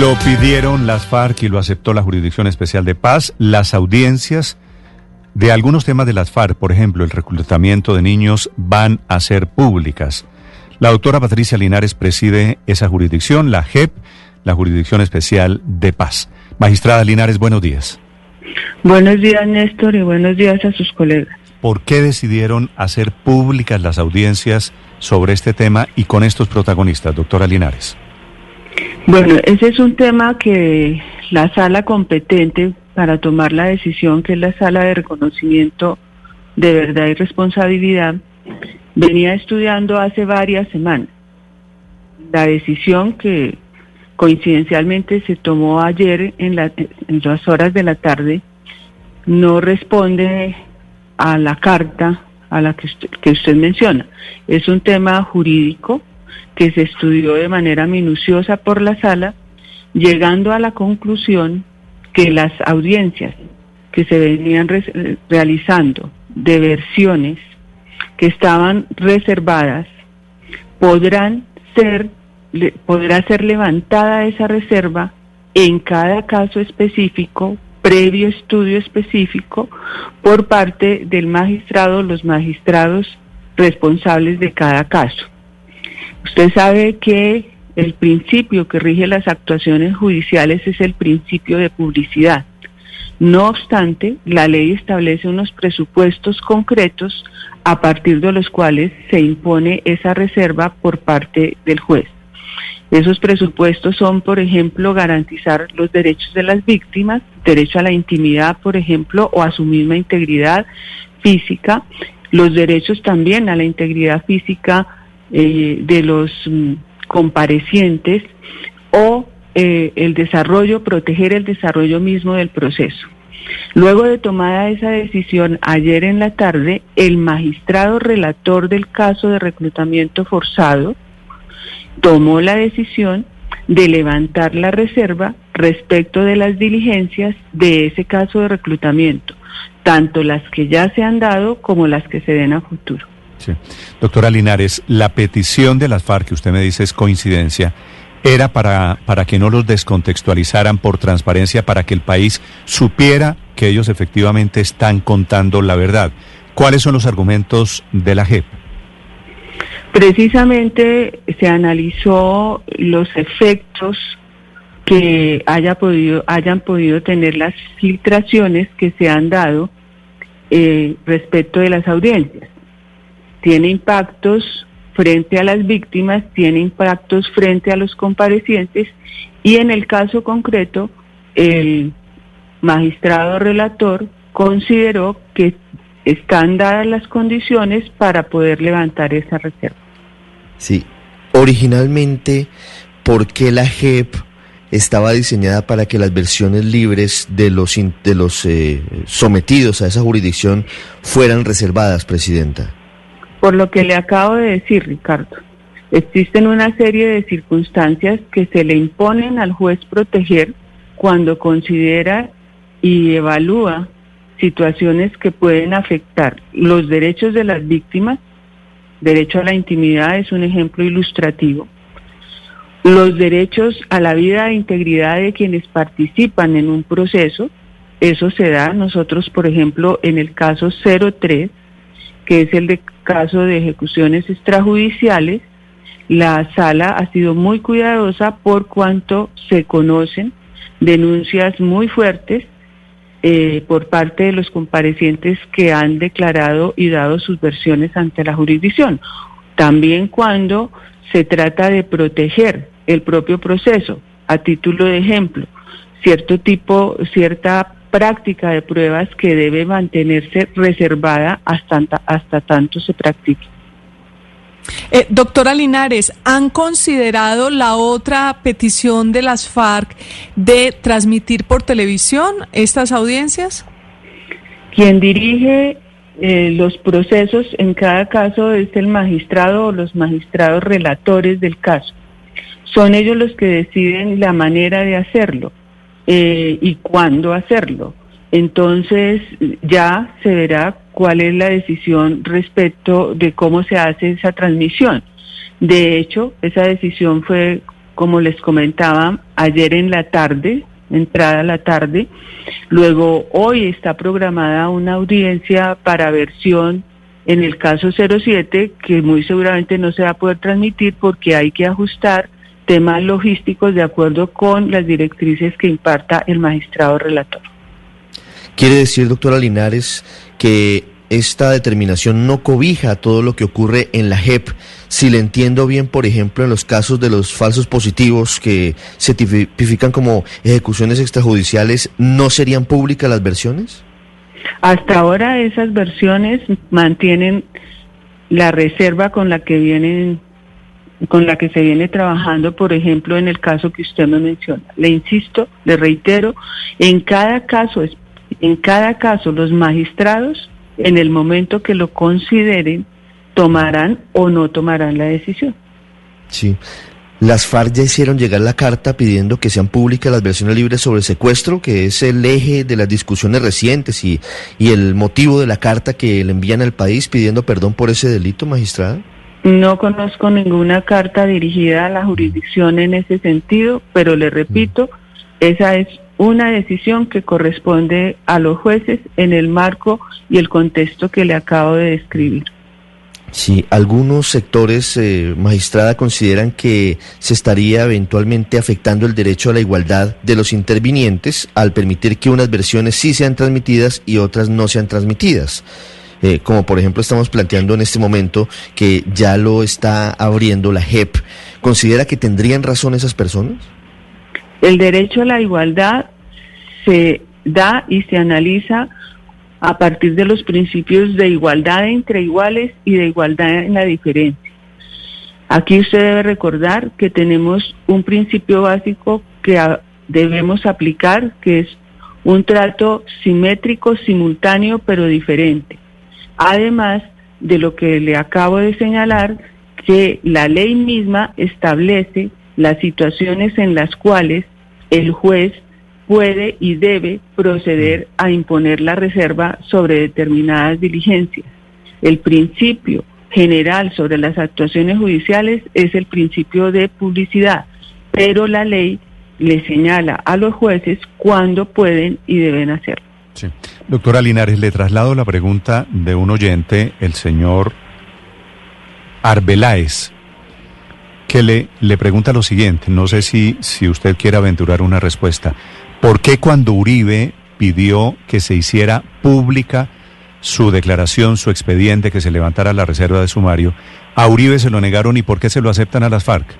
Lo pidieron las FARC y lo aceptó la Jurisdicción Especial de Paz. Las audiencias de algunos temas de las FARC, por ejemplo, el reclutamiento de niños, van a ser públicas. La doctora Patricia Linares preside esa jurisdicción, la JEP, la Jurisdicción Especial de Paz. Magistrada Linares, buenos días. Buenos días, Néstor, y buenos días a sus colegas. ¿Por qué decidieron hacer públicas las audiencias sobre este tema y con estos protagonistas, doctora Linares? Bueno, ese es un tema que la sala competente para tomar la decisión, que es la sala de reconocimiento de verdad y responsabilidad, venía estudiando hace varias semanas. La decisión que coincidencialmente se tomó ayer en, las horas de la tarde no responde a la carta a la que usted, menciona. Es un tema jurídico que se estudió de manera minuciosa por la sala, llegando a la conclusión que las audiencias que se venían realizando de versiones que estaban reservadas podrán ser podrá ser levantada esa reserva en cada caso específico, previo estudio específico, por parte del magistrado, los magistrados responsables de cada caso. Usted sabe que el principio que rige las actuaciones judiciales es el principio de publicidad. No obstante, la ley establece unos presupuestos concretos a partir de los cuales se impone esa reserva por parte del juez. Esos presupuestos son, por ejemplo, garantizar los derechos de las víctimas, derecho a la intimidad, por ejemplo, o a su misma integridad física, los derechos también a la integridad física eh, de los mm, comparecientes o eh, el desarrollo, proteger el desarrollo mismo del proceso. Luego de tomada esa decisión ayer en la tarde, el magistrado relator del caso de reclutamiento forzado, tomó la decisión de levantar la reserva respecto de las diligencias de ese caso de reclutamiento, tanto las que ya se han dado como las que se den a futuro. Doctora Linares, la petición de las FARC que usted me dice es coincidencia, era para, para que no los descontextualizaran por transparencia, para que el país supiera que ellos efectivamente están contando la verdad. ¿Cuáles son los argumentos de la JEP? Precisamente se analizó los efectos que haya podido, hayan podido tener las filtraciones que se han dado eh, respecto de las audiencias. Tiene impactos frente a las víctimas, tiene impactos frente a los comparecientes y en el caso concreto el magistrado relator consideró que están dadas las condiciones para poder levantar esa reserva. Sí, originalmente, ¿por qué la JEP estaba diseñada para que las versiones libres de los, de los eh, sometidos a esa jurisdicción fueran reservadas, Presidenta? Por lo que le acabo de decir, Ricardo, existen una serie de circunstancias que se le imponen al juez proteger cuando considera y evalúa situaciones que pueden afectar los derechos de las víctimas derecho a la intimidad es un ejemplo ilustrativo. Los derechos a la vida e integridad de quienes participan en un proceso, eso se da nosotros, por ejemplo, en el caso 03, que es el de caso de ejecuciones extrajudiciales, la sala ha sido muy cuidadosa por cuanto se conocen denuncias muy fuertes eh, por parte de los comparecientes que han declarado y dado sus versiones ante la jurisdicción. También cuando se trata de proteger el propio proceso, a título de ejemplo, cierto tipo, cierta práctica de pruebas que debe mantenerse reservada hasta, hasta tanto se practique. Eh, doctora Linares, ¿han considerado la otra petición de las FARC de transmitir por televisión estas audiencias? Quien dirige eh, los procesos en cada caso es el magistrado o los magistrados relatores del caso. Son ellos los que deciden la manera de hacerlo eh, y cuándo hacerlo. Entonces ya se verá cuál es la decisión respecto de cómo se hace esa transmisión. De hecho, esa decisión fue, como les comentaba, ayer en la tarde, entrada a la tarde. Luego, hoy está programada una audiencia para versión en el caso 07, que muy seguramente no se va a poder transmitir porque hay que ajustar temas logísticos de acuerdo con las directrices que imparta el magistrado relator. Quiere decir, doctora Linares, que esta determinación no cobija todo lo que ocurre en la JEP. Si le entiendo bien, por ejemplo, en los casos de los falsos positivos que se tipifican como ejecuciones extrajudiciales, ¿no serían públicas las versiones? Hasta ahora esas versiones mantienen la reserva con la que vienen con la que se viene trabajando, por ejemplo, en el caso que usted me menciona. Le insisto, le reitero, en cada caso en cada caso los magistrados, en el momento que lo consideren, tomarán o no tomarán la decisión. Sí. Las FARC ya hicieron llegar la carta pidiendo que sean públicas las versiones libres sobre el secuestro, que es el eje de las discusiones recientes y, y el motivo de la carta que le envían al país pidiendo perdón por ese delito, magistrada. No conozco ninguna carta dirigida a la jurisdicción en ese sentido, pero le repito, esa es una decisión que corresponde a los jueces en el marco y el contexto que le acabo de describir. Sí, algunos sectores, eh, magistrada, consideran que se estaría eventualmente afectando el derecho a la igualdad de los intervinientes al permitir que unas versiones sí sean transmitidas y otras no sean transmitidas. Eh, como por ejemplo estamos planteando en este momento que ya lo está abriendo la JEP. ¿Considera que tendrían razón esas personas? El derecho a la igualdad se da y se analiza a partir de los principios de igualdad entre iguales y de igualdad en la diferencia. Aquí usted debe recordar que tenemos un principio básico que debemos aplicar, que es un trato simétrico, simultáneo, pero diferente. Además de lo que le acabo de señalar, que la ley misma establece las situaciones en las cuales el juez puede y debe proceder a imponer la reserva sobre determinadas diligencias. El principio general sobre las actuaciones judiciales es el principio de publicidad, pero la ley le señala a los jueces cuándo pueden y deben hacerlo. Doctora Linares, le traslado la pregunta de un oyente, el señor Arbeláez que le, le pregunta lo siguiente, no sé si, si usted quiere aventurar una respuesta. ¿Por qué cuando Uribe pidió que se hiciera pública su declaración, su expediente, que se levantara la reserva de sumario, a Uribe se lo negaron y por qué se lo aceptan a las FARC?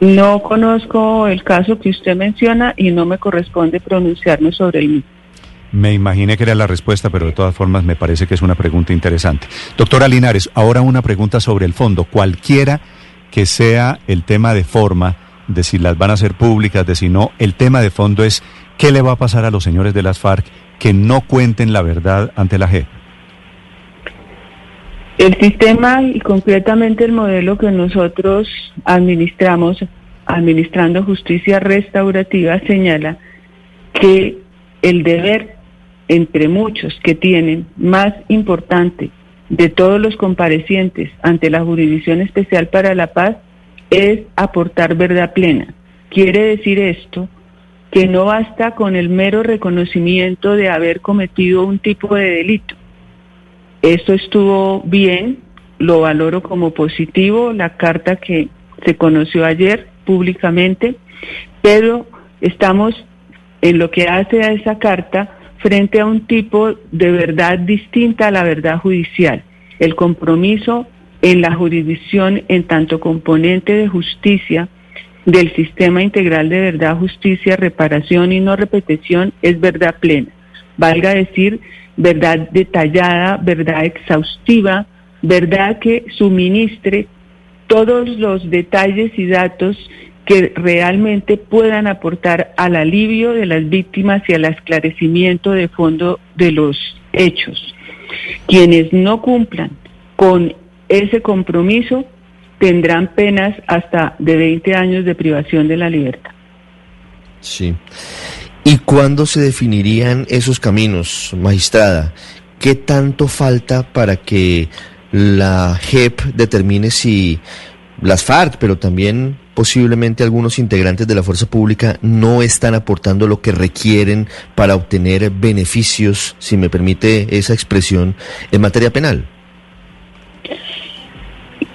No conozco el caso que usted menciona y no me corresponde pronunciarme sobre el mismo. Me imaginé que era la respuesta, pero de todas formas me parece que es una pregunta interesante. Doctora Linares, ahora una pregunta sobre el fondo. Cualquiera que sea el tema de forma, de si las van a hacer públicas, de si no, el tema de fondo es qué le va a pasar a los señores de las FARC que no cuenten la verdad ante la JEP. El sistema y concretamente el modelo que nosotros administramos, administrando justicia restaurativa, señala que el deber entre muchos que tienen más importante de todos los comparecientes ante la Jurisdicción Especial para la Paz es aportar verdad plena. Quiere decir esto que no basta con el mero reconocimiento de haber cometido un tipo de delito. Esto estuvo bien, lo valoro como positivo, la carta que se conoció ayer públicamente, pero estamos en lo que hace a esa carta frente a un tipo de verdad distinta a la verdad judicial. El compromiso en la jurisdicción en tanto componente de justicia del sistema integral de verdad, justicia, reparación y no repetición es verdad plena. Valga decir, verdad detallada, verdad exhaustiva, verdad que suministre todos los detalles y datos que realmente puedan aportar al alivio de las víctimas y al esclarecimiento de fondo de los hechos. Quienes no cumplan con ese compromiso tendrán penas hasta de 20 años de privación de la libertad. Sí. ¿Y cuándo se definirían esos caminos, magistrada? ¿Qué tanto falta para que la JEP determine si las FARC, pero también posiblemente algunos integrantes de la fuerza pública no están aportando lo que requieren para obtener beneficios, si me permite esa expresión, en materia penal?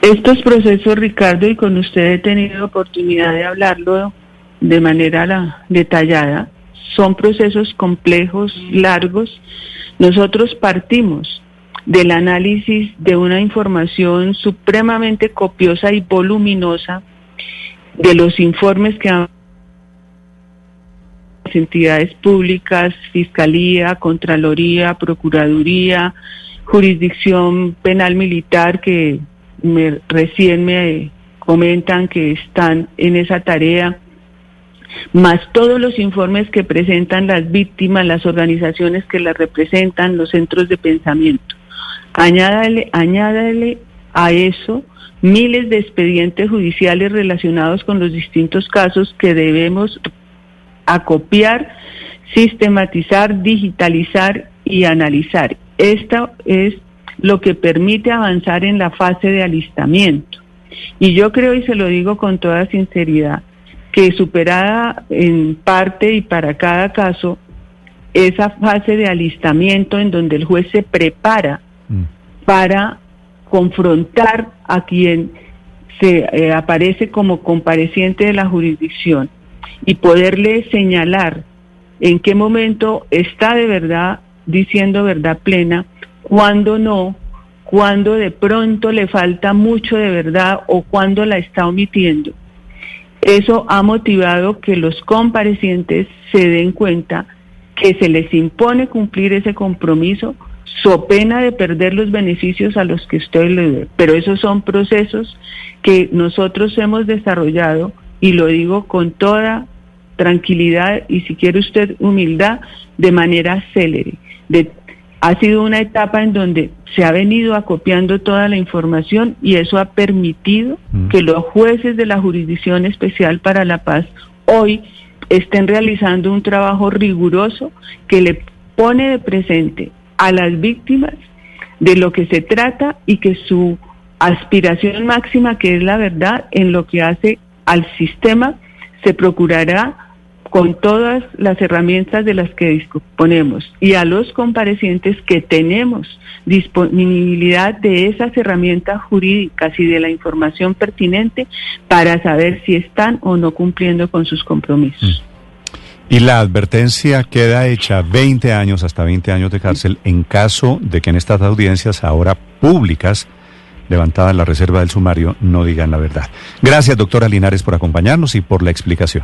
Estos procesos, Ricardo, y con usted he tenido oportunidad de hablarlo de manera detallada, son procesos complejos, largos. Nosotros partimos del análisis de una información supremamente copiosa y voluminosa de los informes que han las entidades públicas, Fiscalía, Contraloría, Procuraduría, Jurisdicción Penal Militar que me, recién me comentan que están en esa tarea, más todos los informes que presentan las víctimas, las organizaciones que las representan, los centros de pensamiento. Añádale, añádale a eso miles de expedientes judiciales relacionados con los distintos casos que debemos acopiar, sistematizar, digitalizar y analizar. Esto es lo que permite avanzar en la fase de alistamiento. Y yo creo, y se lo digo con toda sinceridad, que superada en parte y para cada caso esa fase de alistamiento en donde el juez se prepara mm. para confrontar a quien se eh, aparece como compareciente de la jurisdicción y poderle señalar en qué momento está de verdad diciendo verdad plena, cuando no, cuando de pronto le falta mucho de verdad o cuando la está omitiendo. Eso ha motivado que los comparecientes se den cuenta que se les impone cumplir ese compromiso so pena de perder los beneficios a los que usted le dé. Pero esos son procesos que nosotros hemos desarrollado y lo digo con toda tranquilidad y si quiere usted humildad de manera célere. De, ha sido una etapa en donde se ha venido acopiando toda la información y eso ha permitido mm. que los jueces de la Jurisdicción Especial para la Paz hoy estén realizando un trabajo riguroso que le pone de presente a las víctimas de lo que se trata y que su aspiración máxima, que es la verdad, en lo que hace al sistema, se procurará con todas las herramientas de las que disponemos y a los comparecientes que tenemos disponibilidad de esas herramientas jurídicas y de la información pertinente para saber si están o no cumpliendo con sus compromisos. Y la advertencia queda hecha 20 años hasta 20 años de cárcel en caso de que en estas audiencias ahora públicas, levantada la reserva del sumario, no digan la verdad. Gracias, doctora Linares, por acompañarnos y por la explicación.